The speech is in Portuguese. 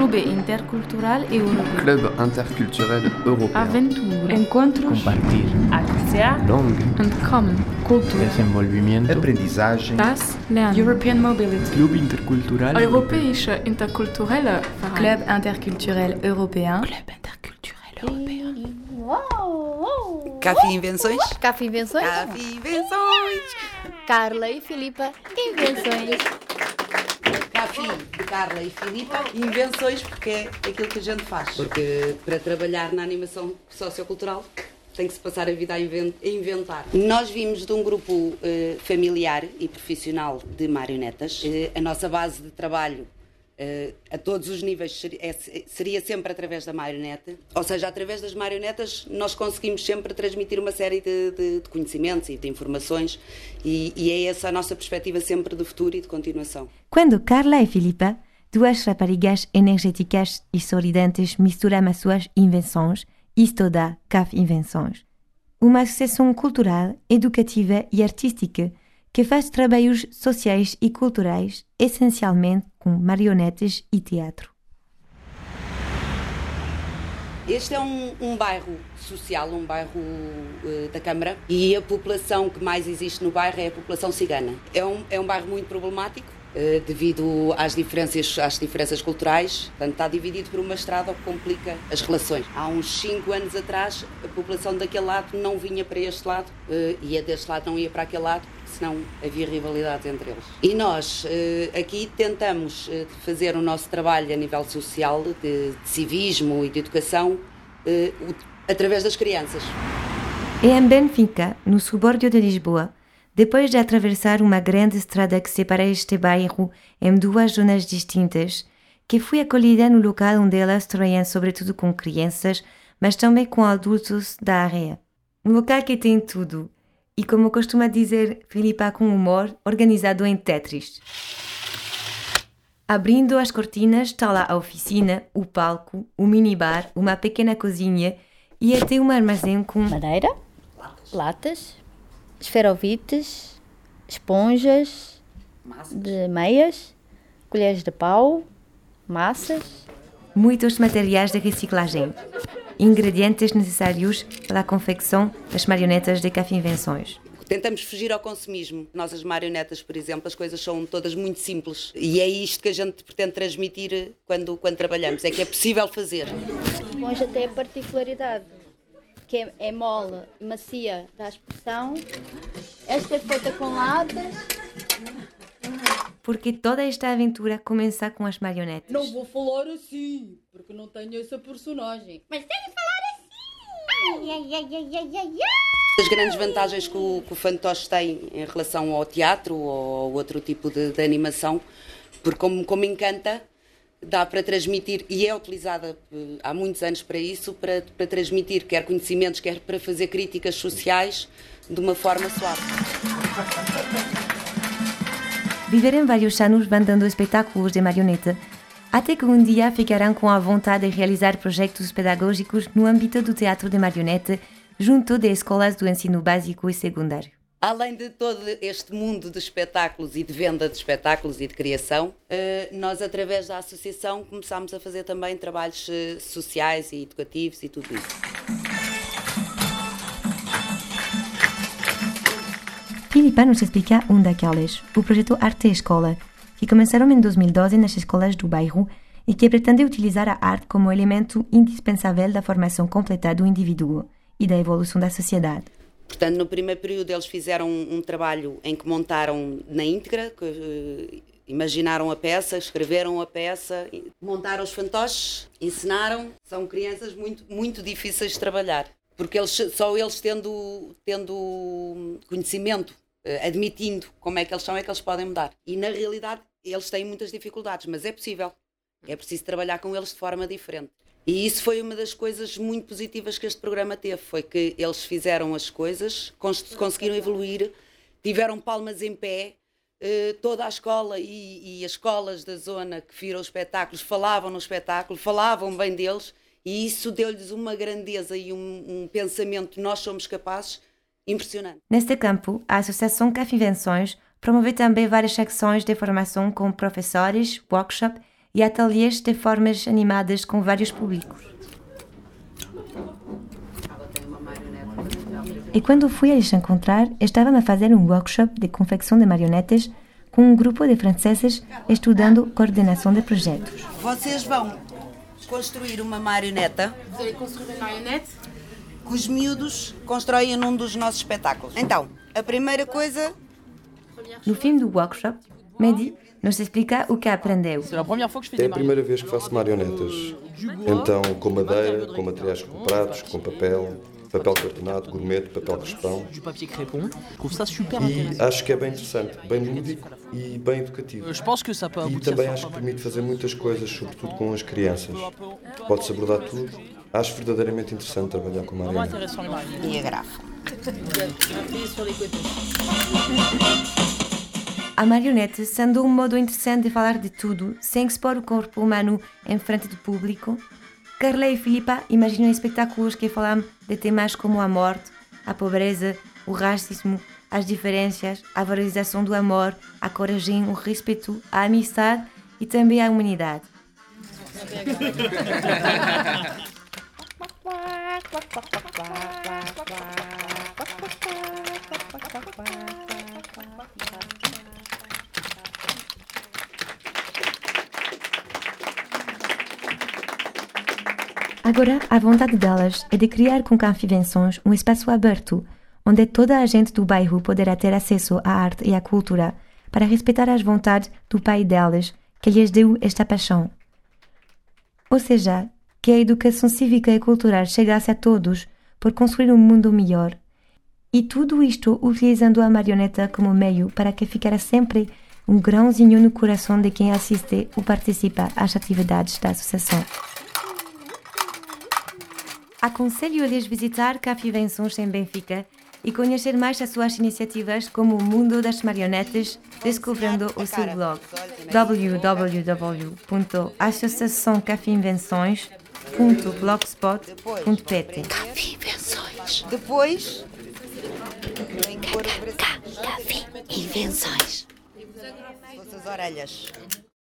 Clube Intercultural Europeu. Club interculturel européen. Aventura. Encontros. Compartir. Acția. Langue. Entkommen. Cultura. Desenvolvimento. Aprendizagem. Das Lernen. European Mobility. Club Intercultural Europäische Interkulturelle Verein. Club interculturel européen. Club Interkulturell Européen. Café Invenções? Café Invenções? Café Invenções! Carla e Filipa Invenções. Carla e Filipa Invenções, porque é aquilo que a gente faz. Porque para trabalhar na animação sociocultural tem que se passar a vida a inven- a inventar. Nós vimos de um grupo eh, familiar e profissional de marionetas. Eh, a nossa base de trabalho eh, a todos os níveis ser- é- seria sempre através da marionete. Ou seja, através das marionetas nós conseguimos sempre transmitir uma série de, de- de conhecimentos e de informações e, e é essa a nossa perspectiva sempre de futuro e de continuação. Quando Carla e Filipa, duas raparigas energéticas e sorridentes, misturam as suas invenções, isto dá CAF Invenções. Uma associação cultural, educativa e artística que faz trabalhos sociais e culturais, essencialmente com marionetes e teatro. Este é um, um bairro social, um bairro eh, da Câmara, e a população que mais existe no bairro é a população cigana. É um, é um bairro muito problemático, devido às diferenças, às diferenças culturais. Portanto, está dividido por uma estrada, o que complica as relações. Há uns 5 anos atrás, a população daquele lado não vinha para este lado, eh, e a deste lado não ia para aquele lado, senão havia rivalidades entre eles. E nós eh, aqui tentamos eh, fazer o nosso trabalho a nível social, de, de civismo e de educação, eh, através das crianças. E em Benfica, no subúrbio de Lisboa, depois de atravessar uma grande estrada que separa este bairro em duas zonas distintas, que fui acolhida no local onde elas trabalham sobretudo com crianças, mas também com adultos da área. Um local que tem tudo, e como costuma dizer Filipa com humor, organizado em Tetris. Abrindo as cortinas está lá a oficina, o palco, o minibar, uma pequena cozinha e até um armazém com Madeira, latas, esferovites, esponjas de meias, colheres de pau, massas. muitos materiais de reciclagem, ingredientes necessários para a confecção das marionetas de Café Invenções. Tentamos fugir ao consumismo. Nós, as marionetas, por exemplo, as coisas são todas muito simples. E é isto que a gente pretende transmitir quando, quando trabalhamos: é que é possível fazer. Esponja tem a particularidade que é, é mole, macia, dá expressão. Esta é feita com latas. Porque toda esta aventura começa com as marionetas. Não vou falar assim, porque não tenho essa personagem. Mas tem que falar assim! Ai, ai, ai, ai, ai, ai, As grandes vantagens que o, que o fantoche tem em relação ao teatro ou ao outro tipo de, de animação, porque como, como encanta, dá para transmitir, e é utilizada eh, há muitos anos para isso, para, para transmitir quer conhecimentos, quer para fazer críticas sociais de uma forma suave. Viveram vários anos mandando espetáculos de marioneta, até que um dia ficaram com a vontade de realizar projetos pedagógicos no âmbito do teatro de marioneta junto de escolas do ensino básico e secundário. Além de todo este mundo de espetáculos e de venda de espetáculos e de criação, eh, nós, através da associação, começámos a fazer também trabalhos eh, sociais e educativos e tudo isso. Filipa nos explica um daqueles, o projeto Arte Escola, que começaram em 2012 nas escolas do bairro e que pretende utilizar a arte como elemento indispensável da formação completa do indivíduo e da evolução da sociedade. Portanto, no primeiro período eles fizeram um, um trabalho em que montaram na íntegra, que, eh, imaginaram a peça, escreveram a peça, montaram os fantoches, ensinaram. São crianças muito, muito difíceis de trabalhar, porque eles, só eles tendo, tendo conhecimento, eh, admitindo como é que eles são, é que eles podem mudar. E na realidade eles têm muitas dificuldades, mas é possível. É preciso trabalhar com eles de forma diferente. E isso foi uma das coisas muito positivas que este programa teve, foi que eles fizeram as coisas, cons- conseguiram evoluir, tiveram palmas em pé, eh, toda a escola e, e as escolas da zona que viram os espetáculos falavam no espetáculo, falavam bem deles, e isso deu-lhes uma grandeza e um, um pensamento, nós somos capazes, impressionante. Neste campo, a Associação CAF Invenções promove também várias ações de formação com professores, workshop e ateliês de formas animadas com vários públicos. E quando fui a lhes encontrar, estavam a fazer um workshop de confecção de marionetas com um grupo de franceses estudando coordenação de projetos. Vocês vão construir uma marioneta. Construire une marionnette que os miúdos constroem num dos nossos espetáculos. Então, a primeira coisa. No fim do workshop, Mehdi nos explica o que aprendeu. É a primeira vez que faço marionetas. Então, com madeira, com materiais recuperados, com papel, papel cartonado, gourmet, papel crespão. E acho que é bem interessante, bem lúdico e bem educativo. E também acho que permite fazer muitas coisas, sobretudo com as crianças. Pode-se abordar tudo. Acho verdadeiramente interessante trabalhar com marionetas. E a grafa. A marionete sendo um modo interessante de falar de tudo, sem expor o corpo humano em frente do público, Carla e Filipa imaginam espetáculos que falam de temas como a morte, a pobreza, o racismo, as diferenças, a valorização do amor, a coragem, o respeito, a amizade e também a humanidade. Agora, a vontade delas é de criar com Canfivenções um espaço aberto, onde toda a gente do bairro poderá ter acesso à arte e à cultura, para respeitar as vontades do pai delas, que lhes deu esta paixão. Ou seja, que a educação cívica e cultural chegasse a todos por construir um mundo melhor. E tudo isto utilizando a marioneta como meio para que ficara sempre um grãozinho no coração de quem assiste ou participa às atividades da associação. Aconselho-lhes visitar Cafivenções em Benfica e conhecer mais as suas iniciativas como o Mundo das Marionetes, descobrindo o seu blog www.associaçãocafinvenções.blogspot.pt. Depois. Braço. Cafi. Invenções. As orelhas.